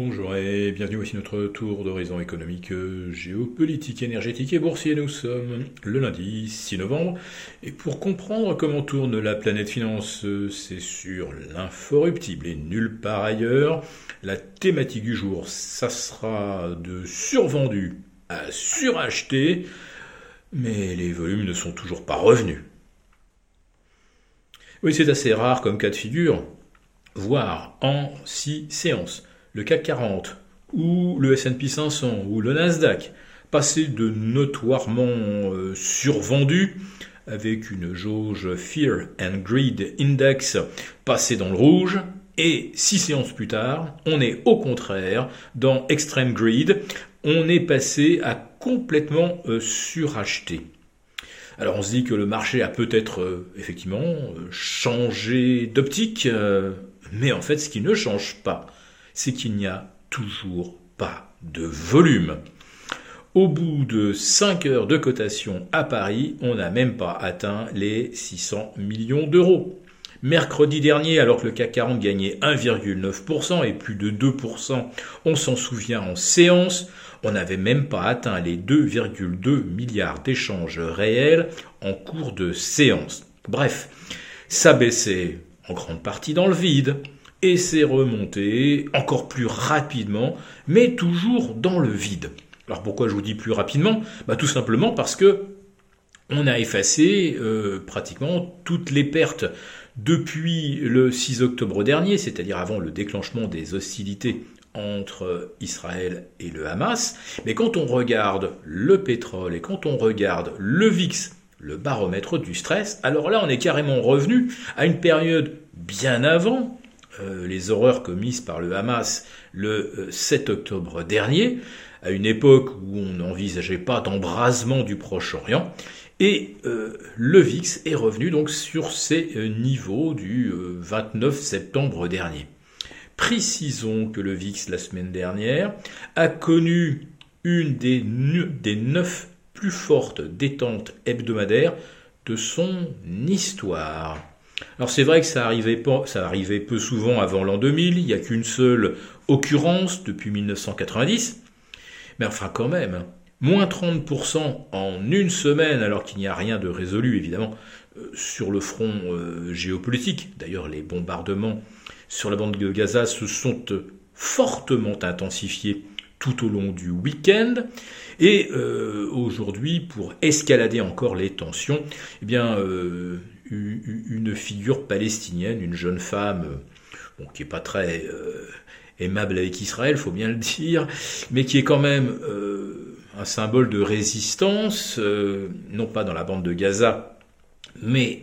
Bonjour et bienvenue, voici notre tour d'horizon économique, géopolitique, énergétique et boursier. Nous sommes le lundi 6 novembre et pour comprendre comment tourne la planète finance, c'est sur l'inforruptible et nulle part ailleurs. La thématique du jour, ça sera de survendu à suracheter, mais les volumes ne sont toujours pas revenus. Oui, c'est assez rare comme cas de figure, voire en six séances le CAC 40 ou le S&P 500 ou le Nasdaq passaient de notoirement euh, survendus avec une jauge Fear and Greed Index passée dans le rouge et six séances plus tard, on est au contraire dans Extreme Greed, on est passé à complètement euh, suracheter. Alors on se dit que le marché a peut-être euh, effectivement changé d'optique, mais en fait ce qui ne change pas, c'est qu'il n'y a toujours pas de volume. Au bout de 5 heures de cotation à Paris, on n'a même pas atteint les 600 millions d'euros. Mercredi dernier, alors que le CAC 40 gagnait 1,9% et plus de 2%, on s'en souvient en séance, on n'avait même pas atteint les 2,2 milliards d'échanges réels en cours de séance. Bref, ça baissait en grande partie dans le vide et c'est remonté encore plus rapidement, mais toujours dans le vide. Alors pourquoi je vous dis plus rapidement? Bah, Tout simplement parce que on a effacé euh, pratiquement toutes les pertes depuis le 6 octobre dernier, c'est-à-dire avant le déclenchement des hostilités entre Israël et le Hamas. Mais quand on regarde le pétrole et quand on regarde le VIX, le baromètre du stress, alors là on est carrément revenu à une période bien avant les horreurs commises par le Hamas le 7 euh, octobre dernier, à une époque où on n'envisageait pas d'embrasement du Proche-Orient, et euh, le VIX est revenu donc sur ses niveaux du 29 septembre dernier. Précisons que le VIX la semaine dernière a connu une des neuf plus fortes détentes hebdomadaires de son histoire. Alors c'est vrai que ça arrivait, peu souvent avant l'an 2000, il n'y a qu'une seule occurrence depuis 1990, mais enfin quand même, hein. moins 30% en une semaine alors qu'il n'y a rien de résolu évidemment euh, sur le front euh, géopolitique. D'ailleurs les bombardements sur la bande de Gaza se sont euh, fortement intensifiés tout au long du week-end. Et aujourd'hui, pour escalader encore les tensions, eh bien, une figure palestinienne, une jeune femme qui n'est pas très euh, aimable avec Israël, faut bien le dire, mais qui est quand même euh, un symbole de résistance, euh, non pas dans la bande de Gaza, mais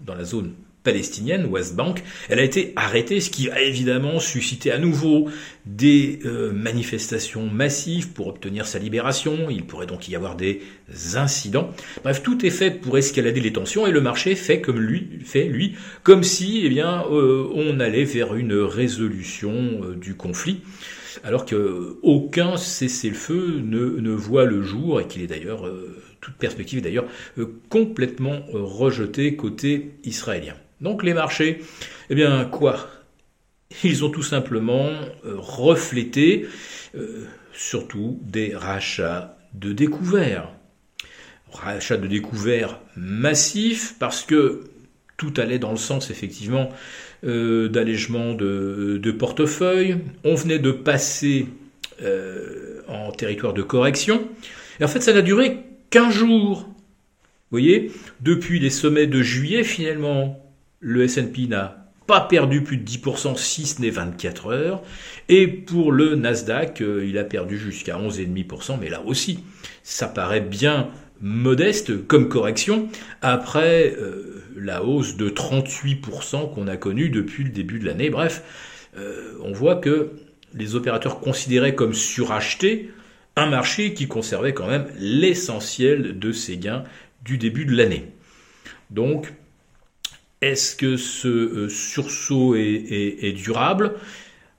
dans la zone palestinienne, West Bank, elle a été arrêtée, ce qui a évidemment suscité à nouveau des euh, manifestations massives pour obtenir sa libération. Il pourrait donc y avoir des incidents. Bref, tout est fait pour escalader les tensions et le marché fait comme lui, fait lui, comme si, eh bien, euh, on allait vers une résolution euh, du conflit alors qu'aucun cessez-le-feu ne, ne, voit le jour et qu'il est d'ailleurs, toute perspective est d'ailleurs complètement rejeté côté israélien. Donc les marchés, eh bien quoi? Ils ont tout simplement euh, reflété euh, surtout des rachats de découvert. Rachats de découvert massifs parce que tout allait dans le sens effectivement euh, d'allègement de, de, portefeuille. On venait de passer en territoire de correction. Et en fait, ça n'a duré qu'un jour. Vous voyez, depuis les sommets de juillet, finalement, le S&P n'a pas perdu plus de 10% si ce n'est 24 heures. Et pour le Nasdaq, euh, il a perdu jusqu'à 11,5%, mais là aussi, ça paraît bien modeste comme correction après euh, la hausse de 38% qu'on a connue depuis le début de l'année. Bref, euh, on voit que les opérateurs considéraient comme suracheté un marché qui conservait quand même l'essentiel de ses gains du début de l'année. Donc, est-ce que ce euh, sursaut est, durable?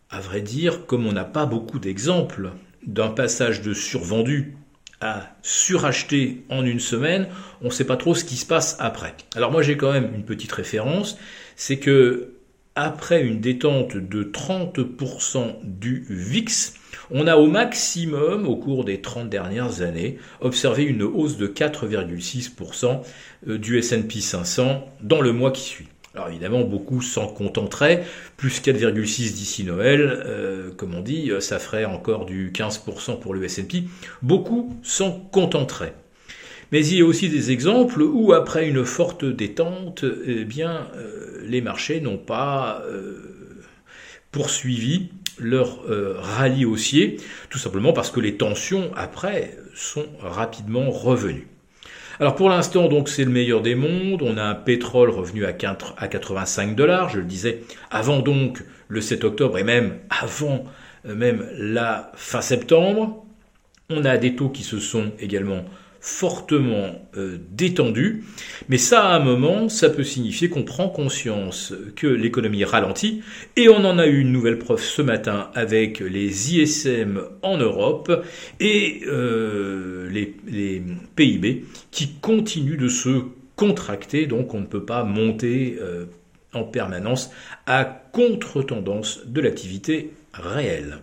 À vrai dire, comme on n'a pas beaucoup d'exemples d'un passage de survendu à suracheter en une semaine, on ne sait pas trop ce qui se passe après. Alors moi j'ai quand même une petite référence, c'est que après une détente de 30% du VIX, on a au maximum, au cours des 30 dernières années, observé une hausse de 4,6% euh, du S&P 500 dans le mois qui suit. Alors évidemment, beaucoup s'en contenteraient, plus 4,6 d'ici Noël, euh, comme on dit, ça ferait encore du 15% pour le S&P. Beaucoup s'en contenteraient. Mais il y a aussi des exemples où, après une forte détente, eh bien, euh, les marchés n'ont pas euh, poursuivi leur euh, rallye haussier, tout simplement parce que les tensions, après, sont rapidement revenues. Alors pour l'instant, donc c'est le meilleur des mondes. On a un pétrole revenu à 85 dollars, je le disais, avant donc le 7 octobre et même avant même la fin septembre. On a des taux qui se sont également fortement euh, détendu. Mais ça, à un moment, ça peut signifier qu'on prend conscience que l'économie ralentit. Et on en a eu une nouvelle preuve ce matin avec les ISM en Europe et euh, les, PIB qui continuent de se contracter. Donc on ne peut pas monter euh, en permanence à contre-tendance de l'activité réelle.